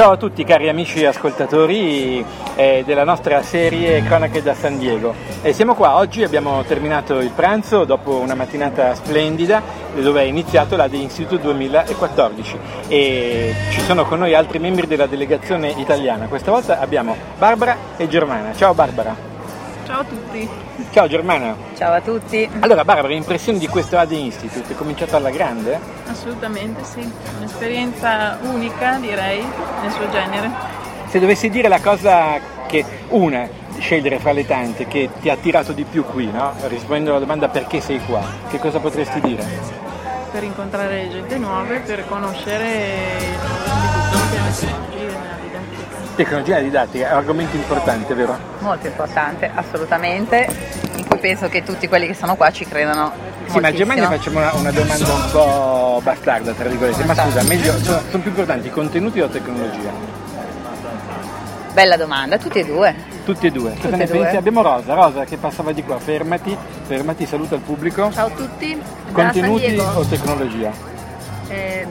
Ciao a tutti cari amici ascoltatori eh, della nostra serie Cronache da San Diego. Eh, siamo qua, oggi abbiamo terminato il pranzo dopo una mattinata splendida dove è iniziato la The Institute 2014 e ci sono con noi altri membri della delegazione italiana. Questa volta abbiamo Barbara e Germana. Ciao Barbara. Ciao a tutti. Ciao Germana. Ciao a tutti. Allora Barbara, impressioni di questo AD Institute? È cominciato alla grande? Assolutamente sì, un'esperienza unica direi nel suo genere. Se dovessi dire la cosa che una, scegliere fra le tante, che ti ha attirato di più qui, no? rispondendo alla domanda perché sei qua, che cosa potresti dire? Per incontrare gente nuove, per conoscere Tecnologia didattica è un argomento importante, vero? Molto importante, assolutamente, in cui penso che tutti quelli che sono qua ci credano. Sì, ma a Germania facciamo una, una, domanda un po' bastarda, tra virgolette, ma scusa, meglio, sono, sono più importanti i contenuti o tecnologia? Bella domanda, tutti e due. Tutti e due. Cosa ne pensi? Abbiamo Rosa, Rosa che passava di qua, fermati, fermati, saluta il pubblico. Ciao a tutti. Contenuti o tecnologia? Eh,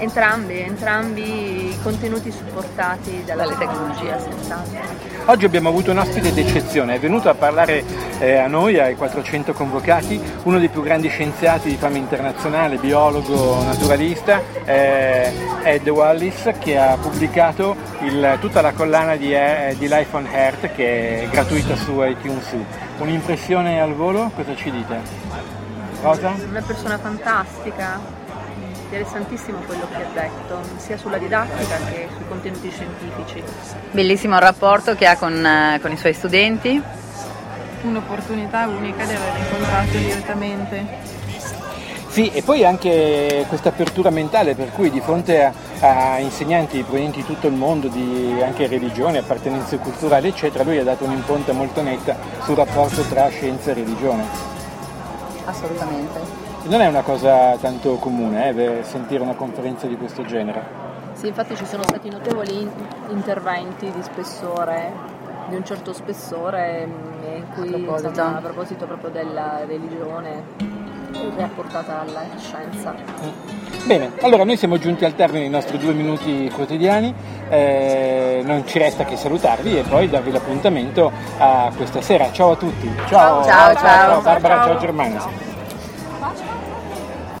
Entrambi, entrambi i contenuti supportati dalla tecnologia, senz'altro. Oggi abbiamo avuto un ospite d'eccezione, è venuto a parlare eh, a noi, ai 400 convocati, uno dei più grandi scienziati di fama internazionale, biologo, naturalista, eh, Ed Wallis, che ha pubblicato il, tutta la collana di, eh, di, Life on Earth che è gratuita su iTunes. Un'impressione al volo? Cosa ci dite? Rosa? Una persona fantastica, interessantissimo quello che ha detto, sia sulla didattica che sui contenuti scientifici. Bellissimo il rapporto che ha con, eh, con i suoi studenti. Un'opportunità unica di aver incontrato direttamente sì, e poi anche questa apertura mentale per cui di fronte a, a insegnanti provenienti di tutto il mondo, di anche religione, appartenenze culturali, eccetera, lui ha dato un'impronta molto netta sul rapporto tra scienza e religione. Assolutamente. Non è una cosa tanto comune eh, sentire una conferenza di questo genere. Sì, infatti ci sono stati notevoli interventi di spessore, di un certo spessore, mm, in cui a proposito, insomma, a proposito proprio della religione rapportata alla scienza. Bene, allora noi siamo giunti al termine dei nostri due minuti quotidiani, eh, non ci resta che salutarvi e poi darvi l'appuntamento a questa sera. Ciao a tutti. Ciao, ciao, ciao, ciao, ciao Barbara, ciao, ciao Germania. 아,